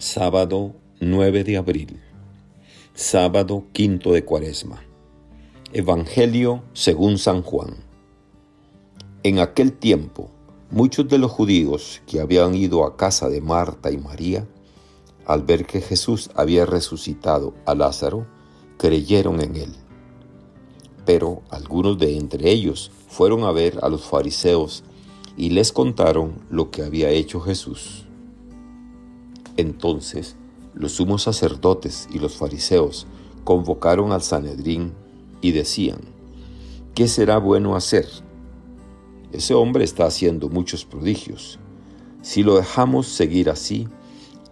Sábado 9 de abril. Sábado quinto de Cuaresma. Evangelio según San Juan. En aquel tiempo, muchos de los judíos que habían ido a casa de Marta y María, al ver que Jesús había resucitado a Lázaro, creyeron en él. Pero algunos de entre ellos fueron a ver a los fariseos y les contaron lo que había hecho Jesús. Entonces los sumos sacerdotes y los fariseos convocaron al Sanedrín y decían, ¿qué será bueno hacer? Ese hombre está haciendo muchos prodigios. Si lo dejamos seguir así,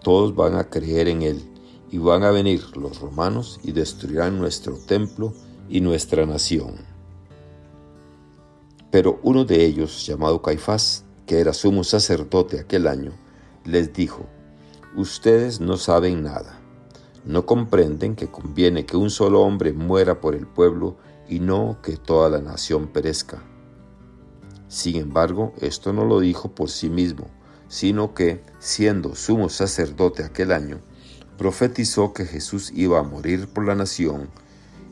todos van a creer en él y van a venir los romanos y destruirán nuestro templo y nuestra nación. Pero uno de ellos, llamado Caifás, que era sumo sacerdote aquel año, les dijo, Ustedes no saben nada. No comprenden que conviene que un solo hombre muera por el pueblo y no que toda la nación perezca. Sin embargo, esto no lo dijo por sí mismo, sino que, siendo sumo sacerdote aquel año, profetizó que Jesús iba a morir por la nación,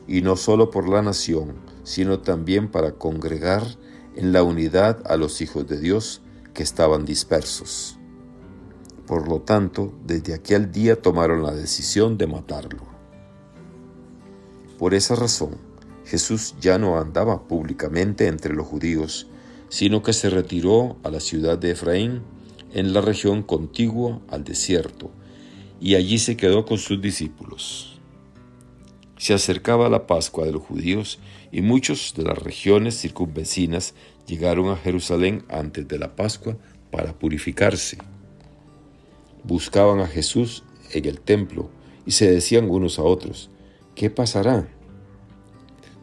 y no solo por la nación, sino también para congregar en la unidad a los hijos de Dios que estaban dispersos. Por lo tanto, desde aquel día tomaron la decisión de matarlo. Por esa razón, Jesús ya no andaba públicamente entre los judíos, sino que se retiró a la ciudad de Efraín, en la región contigua al desierto, y allí se quedó con sus discípulos. Se acercaba la Pascua de los judíos y muchos de las regiones circunvecinas llegaron a Jerusalén antes de la Pascua para purificarse buscaban a Jesús en el templo y se decían unos a otros, ¿qué pasará?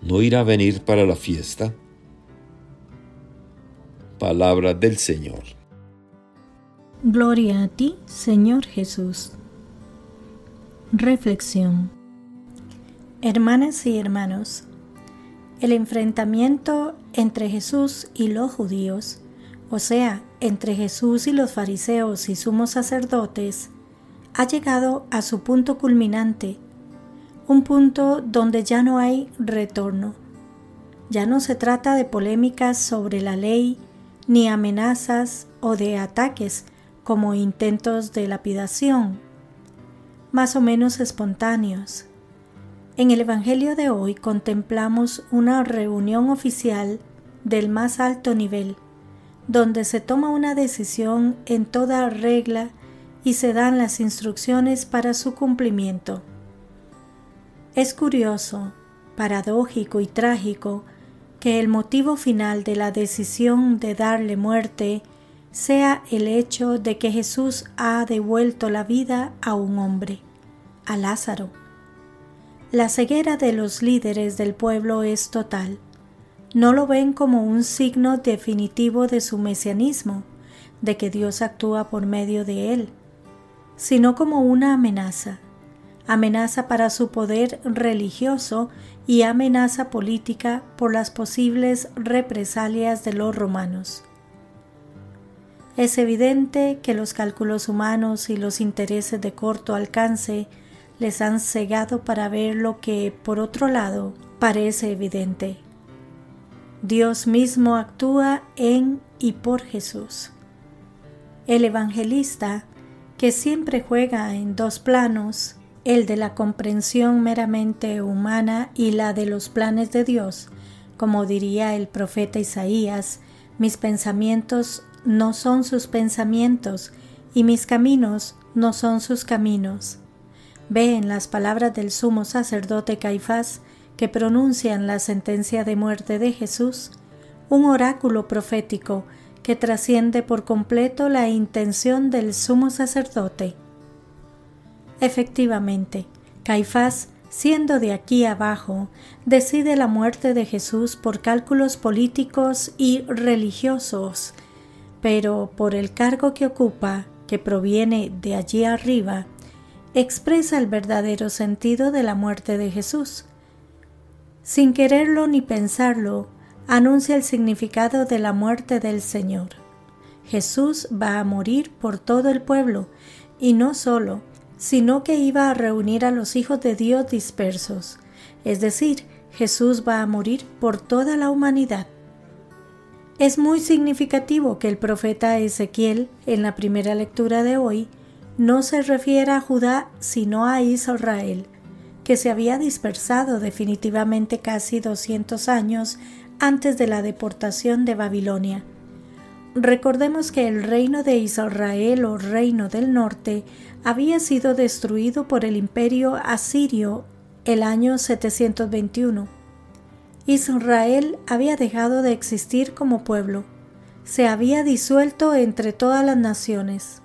¿No irá a venir para la fiesta? Palabra del Señor. Gloria a ti, Señor Jesús. Reflexión. Hermanas y hermanos, el enfrentamiento entre Jesús y los judíos o sea, entre Jesús y los fariseos y sumos sacerdotes, ha llegado a su punto culminante, un punto donde ya no hay retorno. Ya no se trata de polémicas sobre la ley, ni amenazas o de ataques como intentos de lapidación, más o menos espontáneos. En el Evangelio de hoy contemplamos una reunión oficial del más alto nivel, donde se toma una decisión en toda regla y se dan las instrucciones para su cumplimiento. Es curioso, paradójico y trágico que el motivo final de la decisión de darle muerte sea el hecho de que Jesús ha devuelto la vida a un hombre, a Lázaro. La ceguera de los líderes del pueblo es total no lo ven como un signo definitivo de su mesianismo, de que Dios actúa por medio de él, sino como una amenaza, amenaza para su poder religioso y amenaza política por las posibles represalias de los romanos. Es evidente que los cálculos humanos y los intereses de corto alcance les han cegado para ver lo que, por otro lado, parece evidente Dios mismo actúa en y por Jesús. El evangelista, que siempre juega en dos planos, el de la comprensión meramente humana y la de los planes de Dios, como diría el profeta Isaías, mis pensamientos no son sus pensamientos y mis caminos no son sus caminos. Ve en las palabras del sumo sacerdote Caifás que pronuncian la sentencia de muerte de Jesús, un oráculo profético que trasciende por completo la intención del sumo sacerdote. Efectivamente, Caifás, siendo de aquí abajo, decide la muerte de Jesús por cálculos políticos y religiosos, pero por el cargo que ocupa, que proviene de allí arriba, expresa el verdadero sentido de la muerte de Jesús, sin quererlo ni pensarlo, anuncia el significado de la muerte del Señor. Jesús va a morir por todo el pueblo, y no solo, sino que iba a reunir a los hijos de Dios dispersos, es decir, Jesús va a morir por toda la humanidad. Es muy significativo que el profeta Ezequiel, en la primera lectura de hoy, no se refiera a Judá sino a Israel, que se había dispersado definitivamente casi 200 años antes de la deportación de Babilonia. Recordemos que el reino de Israel o reino del norte había sido destruido por el imperio asirio el año 721. Israel había dejado de existir como pueblo, se había disuelto entre todas las naciones.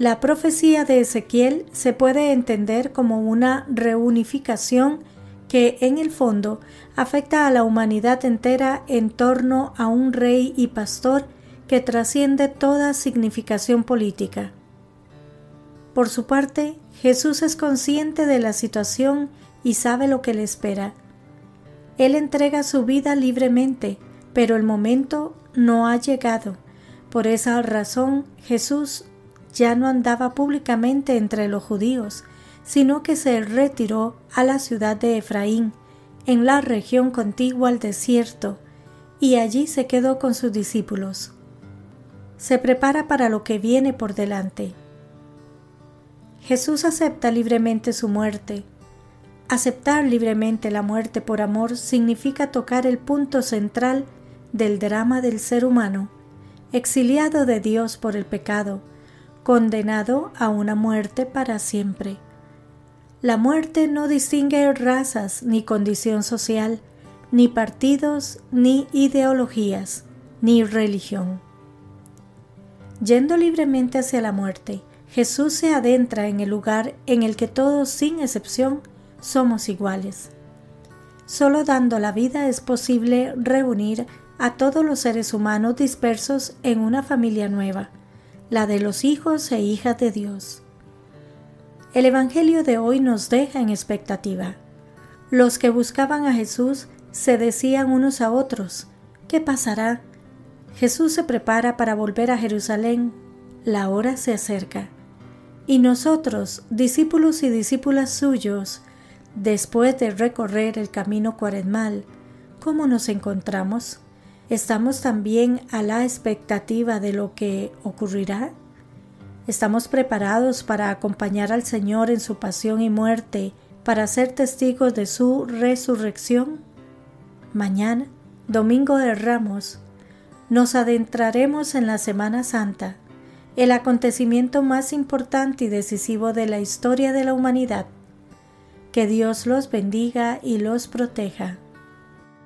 La profecía de Ezequiel se puede entender como una reunificación que en el fondo afecta a la humanidad entera en torno a un rey y pastor que trasciende toda significación política. Por su parte, Jesús es consciente de la situación y sabe lo que le espera. Él entrega su vida libremente, pero el momento no ha llegado. Por esa razón Jesús ya no andaba públicamente entre los judíos, sino que se retiró a la ciudad de Efraín, en la región contigua al desierto, y allí se quedó con sus discípulos. Se prepara para lo que viene por delante. Jesús acepta libremente su muerte. Aceptar libremente la muerte por amor significa tocar el punto central del drama del ser humano, exiliado de Dios por el pecado, condenado a una muerte para siempre. La muerte no distingue razas ni condición social, ni partidos, ni ideologías, ni religión. Yendo libremente hacia la muerte, Jesús se adentra en el lugar en el que todos, sin excepción, somos iguales. Solo dando la vida es posible reunir a todos los seres humanos dispersos en una familia nueva, la de los hijos e hijas de Dios. El Evangelio de hoy nos deja en expectativa. Los que buscaban a Jesús se decían unos a otros, ¿qué pasará? Jesús se prepara para volver a Jerusalén, la hora se acerca. Y nosotros, discípulos y discípulas suyos, después de recorrer el camino cuaresmal, ¿cómo nos encontramos? ¿Estamos también a la expectativa de lo que ocurrirá? ¿Estamos preparados para acompañar al Señor en su pasión y muerte, para ser testigos de su resurrección? Mañana, Domingo de Ramos, nos adentraremos en la Semana Santa, el acontecimiento más importante y decisivo de la historia de la humanidad. Que Dios los bendiga y los proteja.